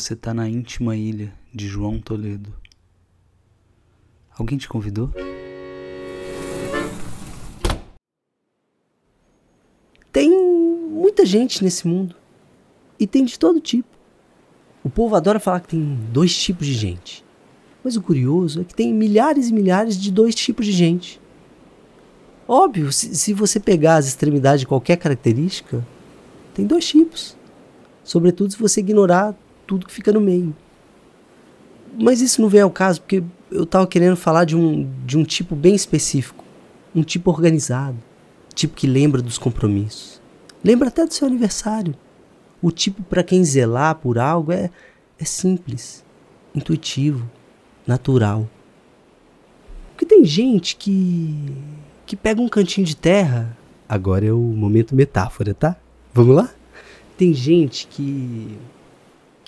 Você tá na íntima ilha de João Toledo. Alguém te convidou? Tem muita gente nesse mundo. E tem de todo tipo. O povo adora falar que tem dois tipos de gente. Mas o curioso é que tem milhares e milhares de dois tipos de gente. Óbvio, se, se você pegar as extremidades de qualquer característica, tem dois tipos. Sobretudo se você ignorar tudo que fica no meio. Mas isso não vem ao caso, porque eu estava querendo falar de um, de um tipo bem específico. Um tipo organizado. Tipo que lembra dos compromissos. Lembra até do seu aniversário. O tipo para quem zelar por algo é, é simples, intuitivo, natural. Porque tem gente que que pega um cantinho de terra. Agora é o momento metáfora, tá? Vamos lá? Tem gente que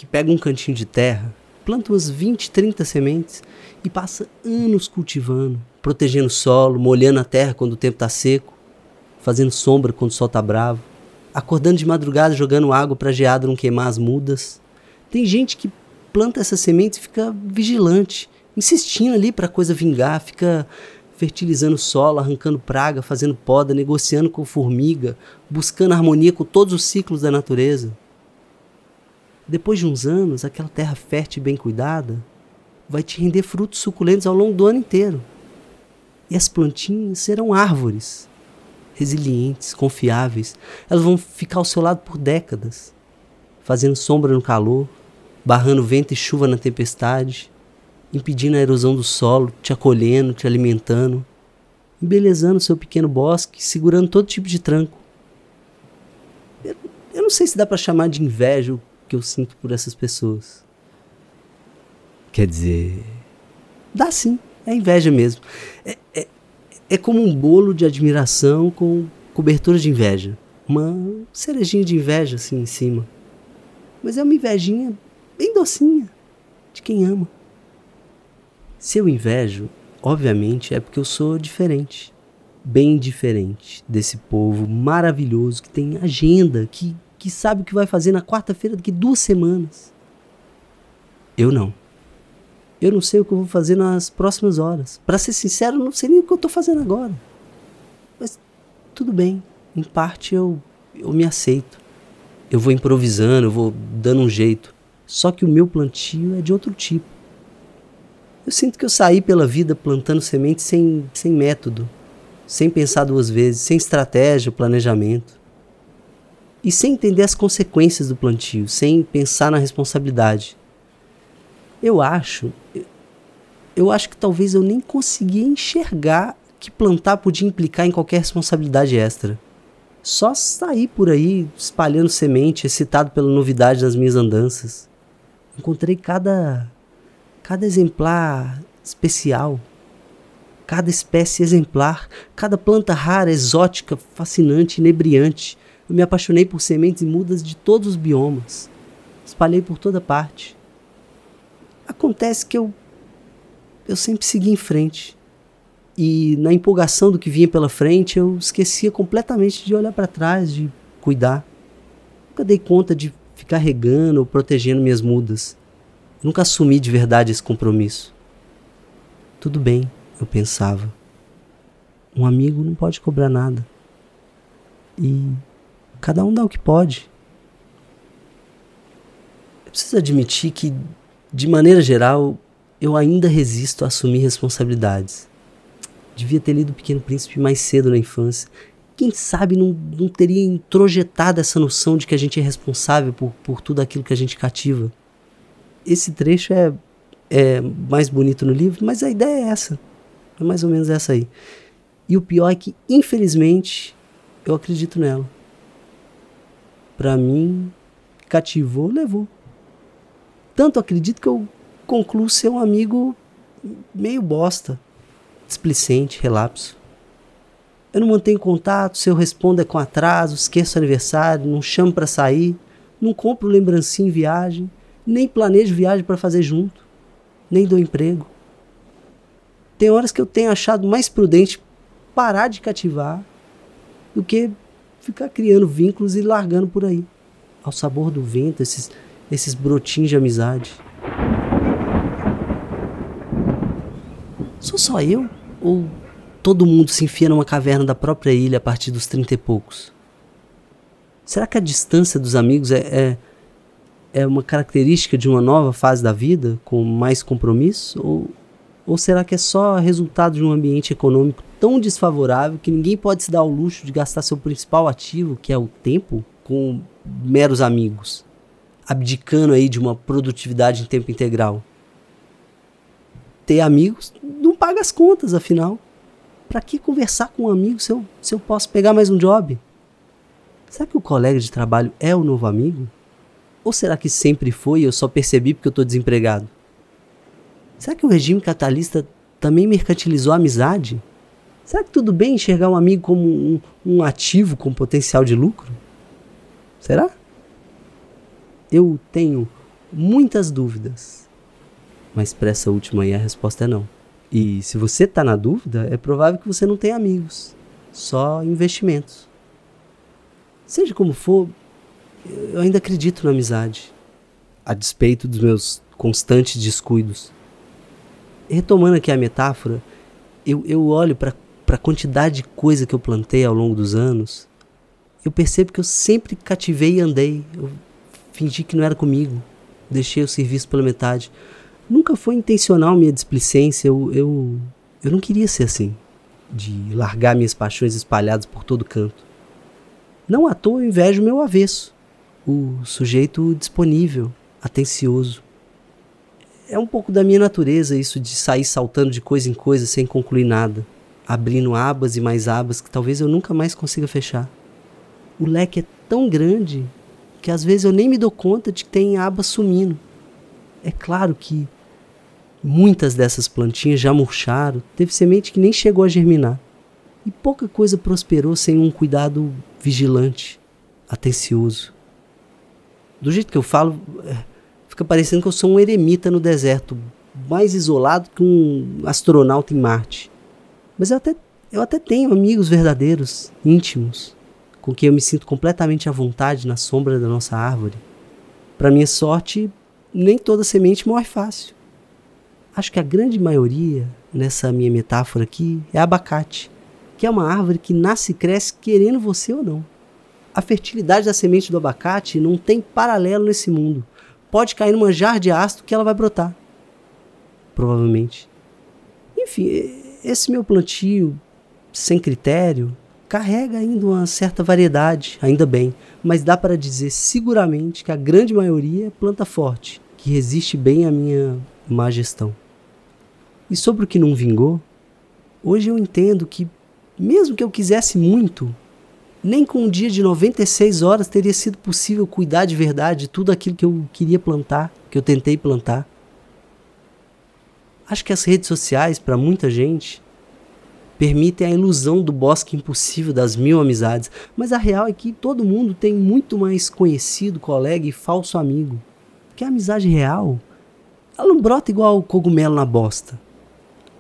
que pega um cantinho de terra, planta umas 20, 30 sementes e passa anos cultivando, protegendo o solo, molhando a terra quando o tempo está seco, fazendo sombra quando o sol está bravo, acordando de madrugada jogando água para a geada não queimar as mudas. Tem gente que planta essas sementes e fica vigilante, insistindo ali para a coisa vingar, fica fertilizando o solo, arrancando praga, fazendo poda, negociando com formiga, buscando harmonia com todos os ciclos da natureza. Depois de uns anos, aquela terra fértil e bem cuidada vai te render frutos suculentos ao longo do ano inteiro. E as plantinhas serão árvores, resilientes, confiáveis. Elas vão ficar ao seu lado por décadas, fazendo sombra no calor, barrando vento e chuva na tempestade, impedindo a erosão do solo, te acolhendo, te alimentando, embelezando seu pequeno bosque, segurando todo tipo de tranco. Eu, eu não sei se dá para chamar de inveja que eu sinto por essas pessoas. Quer dizer, dá sim, é inveja mesmo. É, é, é como um bolo de admiração com cobertura de inveja. Uma cerejinha de inveja assim em cima. Mas é uma invejinha bem docinha, de quem ama. Se eu invejo, obviamente é porque eu sou diferente. Bem diferente desse povo maravilhoso que tem agenda, que que sabe o que vai fazer na quarta-feira daqui duas semanas. Eu não. Eu não sei o que eu vou fazer nas próximas horas. Para ser sincero, não sei nem o que eu estou fazendo agora. Mas tudo bem. Em parte eu, eu me aceito. Eu vou improvisando, eu vou dando um jeito. Só que o meu plantio é de outro tipo. Eu sinto que eu saí pela vida plantando sementes sem, sem método, sem pensar duas vezes, sem estratégia, planejamento e sem entender as consequências do plantio, sem pensar na responsabilidade. Eu acho, eu acho que talvez eu nem conseguia enxergar que plantar podia implicar em qualquer responsabilidade extra. Só sair por aí espalhando semente, excitado pela novidade das minhas andanças. Encontrei cada cada exemplar especial, cada espécie exemplar, cada planta rara, exótica, fascinante, inebriante, eu me apaixonei por sementes e mudas de todos os biomas. Espalhei por toda parte. Acontece que eu eu sempre segui em frente. E na empolgação do que vinha pela frente, eu esquecia completamente de olhar para trás, de cuidar. Nunca dei conta de ficar regando ou protegendo minhas mudas. Nunca assumi de verdade esse compromisso. Tudo bem, eu pensava. Um amigo não pode cobrar nada. E Cada um dá o que pode. Eu preciso admitir que, de maneira geral, eu ainda resisto a assumir responsabilidades. Devia ter lido O Pequeno Príncipe mais cedo na infância. Quem sabe não, não teria introjetado essa noção de que a gente é responsável por, por tudo aquilo que a gente cativa. Esse trecho é, é mais bonito no livro, mas a ideia é essa. É mais ou menos essa aí. E o pior é que, infelizmente, eu acredito nela para mim, cativou, levou. Tanto acredito que eu concluo ser um amigo meio bosta, displicente, relapso. Eu não mantenho contato, se eu respondo é com atraso, esqueço aniversário, não chamo para sair, não compro lembrancinha em viagem, nem planejo viagem para fazer junto, nem dou emprego. Tem horas que eu tenho achado mais prudente parar de cativar do que ficar criando vínculos e largando por aí. Ao sabor do vento, esses, esses brotinhos de amizade. Sou só eu? Ou todo mundo se enfia numa caverna da própria ilha a partir dos trinta e poucos? Será que a distância dos amigos é, é, é uma característica de uma nova fase da vida, com mais compromisso? Ou, ou será que é só resultado de um ambiente econômico tão desfavorável que ninguém pode se dar ao luxo de gastar seu principal ativo, que é o tempo, com meros amigos, abdicando aí de uma produtividade em tempo integral? Ter amigos não paga as contas, afinal. Para que conversar com um amigo se eu, se eu posso pegar mais um job? Será que o colega de trabalho é o novo amigo? Ou será que sempre foi e eu só percebi porque eu estou desempregado? Será que o regime capitalista também mercantilizou a amizade? Será que tudo bem enxergar um amigo como um, um ativo com potencial de lucro? Será? Eu tenho muitas dúvidas. Mas para essa última aí a resposta é não. E se você está na dúvida, é provável que você não tenha amigos, só investimentos. Seja como for, eu ainda acredito na amizade, a despeito dos meus constantes descuidos. Retomando aqui a metáfora, eu, eu olho para a quantidade de coisa que eu plantei ao longo dos anos, eu percebo que eu sempre cativei e andei. Eu fingi que não era comigo, deixei o serviço pela metade. Nunca foi intencional minha displicência, eu, eu, eu não queria ser assim, de largar minhas paixões espalhadas por todo canto. Não à toa eu invejo meu avesso, o sujeito disponível, atencioso. É um pouco da minha natureza isso de sair saltando de coisa em coisa sem concluir nada, abrindo abas e mais abas que talvez eu nunca mais consiga fechar. O leque é tão grande que às vezes eu nem me dou conta de que tem abas sumindo. É claro que muitas dessas plantinhas já murcharam, teve semente que nem chegou a germinar. E pouca coisa prosperou sem um cuidado vigilante, atencioso. Do jeito que eu falo, é, fica parecendo que eu sou um eremita no deserto, mais isolado que um astronauta em Marte. Mas eu até, eu até tenho amigos verdadeiros, íntimos, com quem eu me sinto completamente à vontade na sombra da nossa árvore. Para minha sorte, nem toda semente morre fácil. Acho que a grande maioria, nessa minha metáfora aqui, é abacate que é uma árvore que nasce e cresce querendo você ou não. A fertilidade da semente do abacate não tem paralelo nesse mundo. Pode cair numa jarra de ácido que ela vai brotar. Provavelmente. Enfim, esse meu plantio sem critério carrega ainda uma certa variedade, ainda bem, mas dá para dizer seguramente que a grande maioria é planta forte, que resiste bem à minha má gestão. E sobre o que não vingou, hoje eu entendo que mesmo que eu quisesse muito, nem com um dia de 96 horas teria sido possível cuidar de verdade de tudo aquilo que eu queria plantar, que eu tentei plantar. Acho que as redes sociais, para muita gente, permitem a ilusão do bosque impossível das mil amizades, mas a real é que todo mundo tem muito mais conhecido, colega e falso amigo. Que a amizade real, ela não brota igual cogumelo na bosta.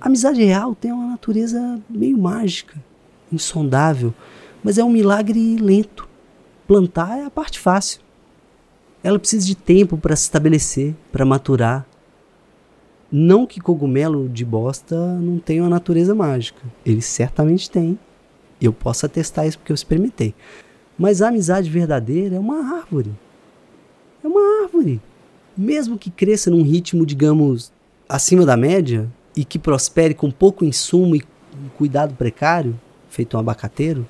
A amizade real tem uma natureza meio mágica, insondável, mas é um milagre lento. Plantar é a parte fácil. Ela precisa de tempo para se estabelecer, para maturar. Não que cogumelo de bosta não tenha uma natureza mágica. Ele certamente tem. Eu posso atestar isso porque eu experimentei. Mas a amizade verdadeira é uma árvore. É uma árvore. Mesmo que cresça num ritmo, digamos, acima da média, e que prospere com pouco insumo e cuidado precário, feito um abacateiro,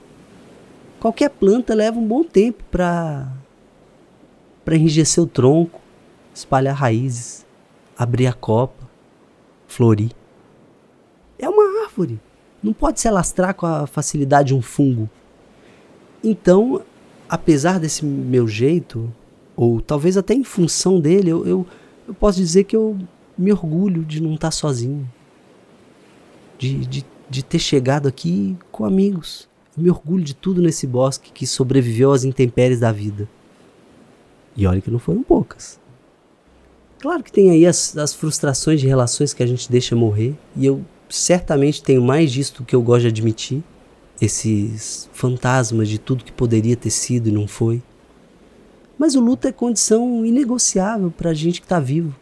qualquer planta leva um bom tempo para para enrijecer o tronco, espalhar raízes, abrir a copa, florir. É uma árvore. Não pode se alastrar com a facilidade de um fungo. Então, apesar desse meu jeito, ou talvez até em função dele, eu, eu, eu posso dizer que eu me orgulho de não estar sozinho, de, de, de ter chegado aqui com amigos. Eu me orgulho de tudo nesse bosque que sobreviveu às intempéries da vida. E olha que não foram poucas. Claro que tem aí as, as frustrações de relações que a gente deixa morrer, e eu certamente tenho mais disso do que eu gosto de admitir. Esses fantasmas de tudo que poderia ter sido e não foi. Mas o luto é condição inegociável para a gente que está vivo.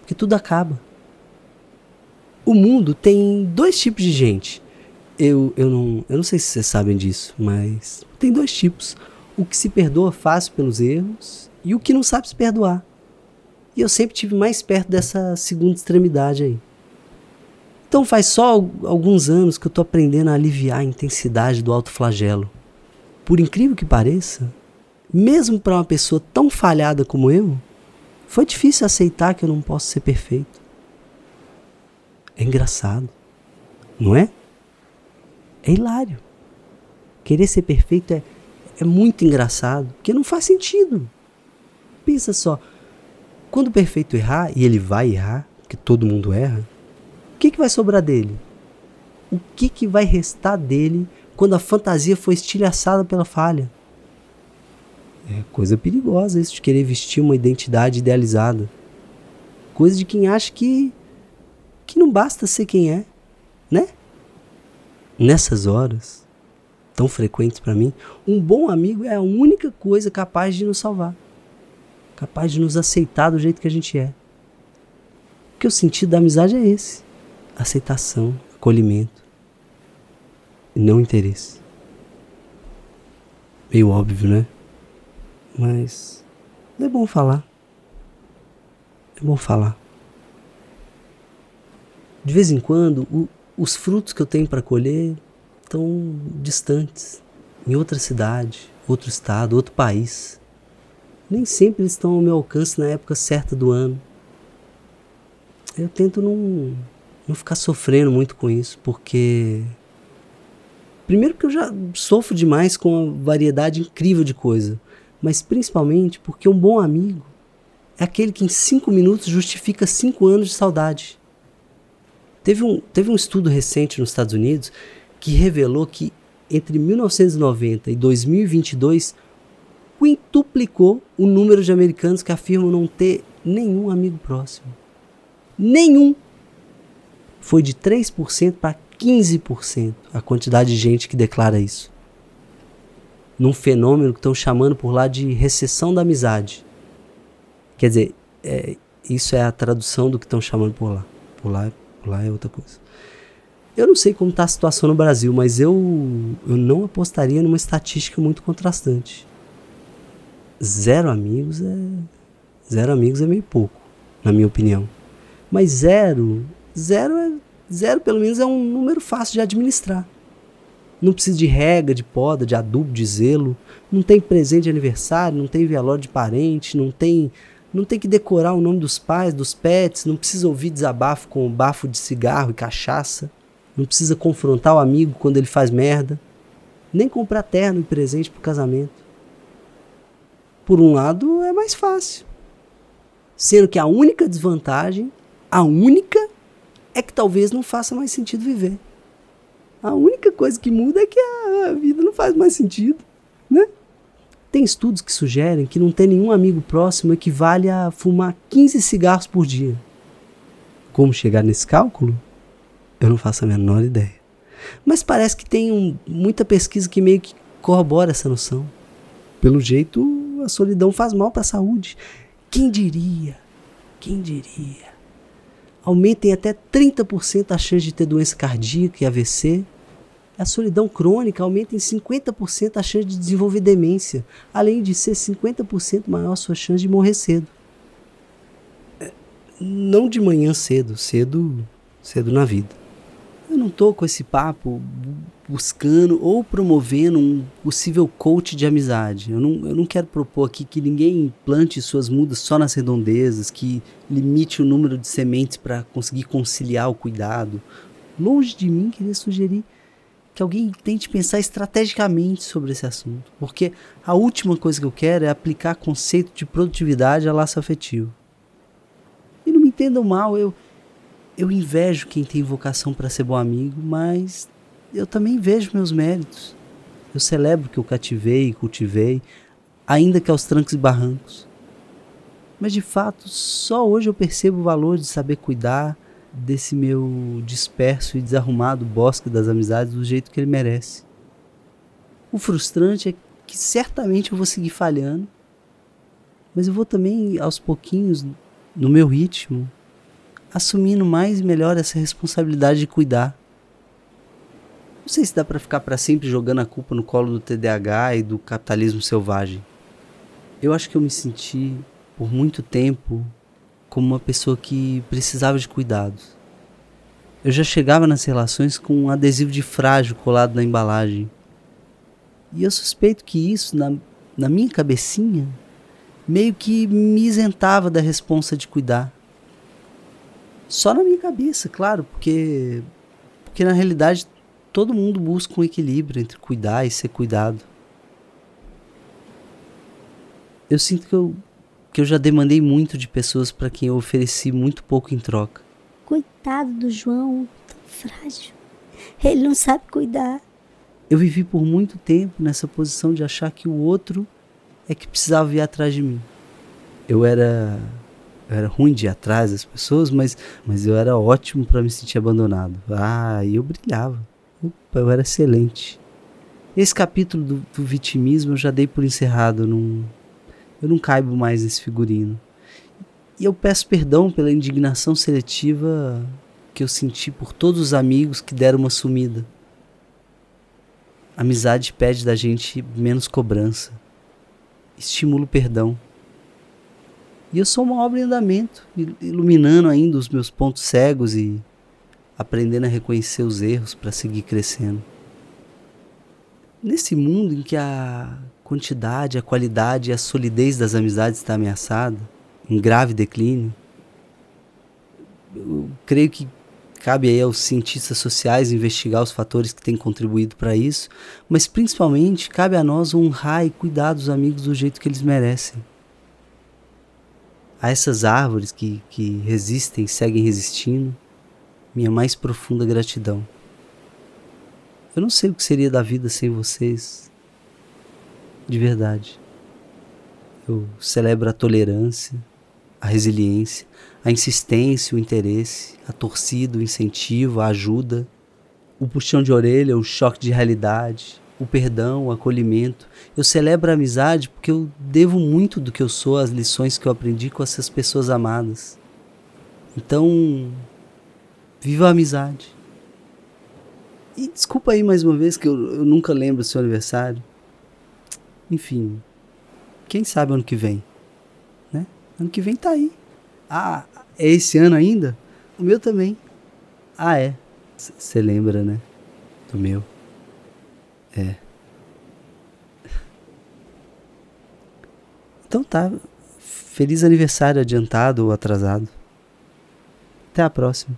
Porque tudo acaba. O mundo tem dois tipos de gente. Eu, eu, não, eu não sei se vocês sabem disso, mas tem dois tipos. O que se perdoa fácil pelos erros e o que não sabe se perdoar. E eu sempre tive mais perto dessa segunda extremidade aí. Então faz só alguns anos que eu estou aprendendo a aliviar a intensidade do alto flagelo. Por incrível que pareça, mesmo para uma pessoa tão falhada como eu, foi difícil aceitar que eu não posso ser perfeito. É engraçado, não é? É hilário. Querer ser perfeito é, é muito engraçado, porque não faz sentido. Pensa só, quando o perfeito errar, e ele vai errar, porque todo mundo erra, que, que vai sobrar dele? O que, que vai restar dele quando a fantasia foi estilhaçada pela falha? É coisa perigosa isso de querer vestir uma identidade idealizada. Coisa de quem acha que, que não basta ser quem é, né? Nessas horas tão frequentes para mim, um bom amigo é a única coisa capaz de nos salvar. Capaz de nos aceitar do jeito que a gente é. Porque o sentido da amizade é esse aceitação, acolhimento e não interesse. Meio óbvio, né? Mas é bom falar. É bom falar. De vez em quando, o, os frutos que eu tenho para colher estão distantes, em outra cidade, outro estado, outro país. Nem sempre eles estão ao meu alcance na época certa do ano. Eu tento não não ficar sofrendo muito com isso, porque. Primeiro, porque eu já sofro demais com a variedade incrível de coisa, mas principalmente porque um bom amigo é aquele que em cinco minutos justifica cinco anos de saudade. Teve um, teve um estudo recente nos Estados Unidos que revelou que entre 1990 e 2022 quintuplicou o número de americanos que afirmam não ter nenhum amigo próximo. Nenhum foi de 3% para 15% a quantidade de gente que declara isso. Num fenômeno que estão chamando por lá de recessão da amizade. Quer dizer, é, isso é a tradução do que estão chamando por lá. Por lá, lá é outra coisa. Eu não sei como está a situação no Brasil, mas eu, eu não apostaria numa estatística muito contrastante. Zero amigos é. Zero amigos é meio pouco, na minha opinião. Mas zero Zero, é, zero pelo menos é um número fácil de administrar. Não precisa de rega, de poda, de adubo, de zelo. Não tem presente de aniversário, não tem velório de parente, não tem, não tem que decorar o nome dos pais, dos pets, não precisa ouvir desabafo com bafo de cigarro e cachaça. Não precisa confrontar o amigo quando ele faz merda. Nem comprar terno e presente pro casamento. Por um lado, é mais fácil. Sendo que a única desvantagem, a única é que talvez não faça mais sentido viver. A única coisa que muda é que a vida não faz mais sentido, né? Tem estudos que sugerem que não ter nenhum amigo próximo equivale a fumar 15 cigarros por dia. Como chegar nesse cálculo? Eu não faço a menor ideia. Mas parece que tem um, muita pesquisa que meio que corrobora essa noção. Pelo jeito, a solidão faz mal para a saúde. Quem diria? Quem diria? aumentem até 30% a chance de ter doença cardíaca e AVC. A solidão crônica aumenta em 50% a chance de desenvolver demência, além de ser 50% maior a sua chance de morrer cedo. Não de manhã cedo, cedo, cedo na vida. Eu não tô com esse papo buscando ou promovendo um possível coach de amizade. Eu não, eu não quero propor aqui que ninguém plante suas mudas só nas redondezas, que limite o número de sementes para conseguir conciliar o cuidado. Longe de mim querer sugerir que alguém tente pensar estrategicamente sobre esse assunto, porque a última coisa que eu quero é aplicar conceito de produtividade a laço afetivo. E não me entendam mal, eu eu invejo quem tem vocação para ser bom amigo, mas eu também vejo meus méritos. Eu celebro que eu cativei e cultivei, ainda que aos trancos e barrancos. Mas de fato, só hoje eu percebo o valor de saber cuidar desse meu disperso e desarrumado bosque das amizades do jeito que ele merece. O frustrante é que certamente eu vou seguir falhando Mas eu vou também, aos pouquinhos, no meu ritmo, assumindo mais e melhor essa responsabilidade de cuidar. Não sei se dá para ficar para sempre jogando a culpa no colo do TDAH e do capitalismo selvagem. Eu acho que eu me senti por muito tempo como uma pessoa que precisava de cuidados. Eu já chegava nas relações com um adesivo de frágil colado na embalagem. E eu suspeito que isso, na, na minha cabecinha, meio que me isentava da responsa de cuidar. Só na minha cabeça, claro, porque, porque na realidade todo mundo busca um equilíbrio entre cuidar e ser cuidado. Eu sinto que eu, que eu já demandei muito de pessoas para quem eu ofereci muito pouco em troca. Coitado do João, tão frágil. Ele não sabe cuidar. Eu vivi por muito tempo nessa posição de achar que o outro é que precisava vir atrás de mim. Eu era eu era ruim de ir atrás das pessoas, mas, mas eu era ótimo para me sentir abandonado. Ah, e eu brilhava. Opa, eu era excelente. Esse capítulo do, do vitimismo eu já dei por encerrado. Não, eu não caibo mais nesse figurino. E eu peço perdão pela indignação seletiva que eu senti por todos os amigos que deram uma sumida. Amizade pede da gente menos cobrança. Estimula o perdão. E eu sou uma obra em andamento, iluminando ainda os meus pontos cegos e aprendendo a reconhecer os erros para seguir crescendo. Nesse mundo em que a quantidade, a qualidade e a solidez das amizades está ameaçada, em grave declínio, eu creio que cabe aí aos cientistas sociais investigar os fatores que têm contribuído para isso, mas principalmente cabe a nós honrar e cuidar dos amigos do jeito que eles merecem. A essas árvores que, que resistem seguem resistindo, minha mais profunda gratidão. Eu não sei o que seria da vida sem vocês, de verdade. Eu celebro a tolerância, a resiliência, a insistência, o interesse, a torcida, o incentivo, a ajuda, o puxão de orelha, o choque de realidade, o perdão, o acolhimento. Eu celebro a amizade porque eu devo muito do que eu sou às lições que eu aprendi com essas pessoas amadas. Então, Viva a amizade. E desculpa aí mais uma vez que eu, eu nunca lembro o seu aniversário. Enfim, quem sabe ano que vem, né? Ano que vem tá aí. Ah, é esse ano ainda? O meu também. Ah, é. Você lembra, né? Do meu. É. Então tá. Feliz aniversário adiantado ou atrasado. Até a próxima.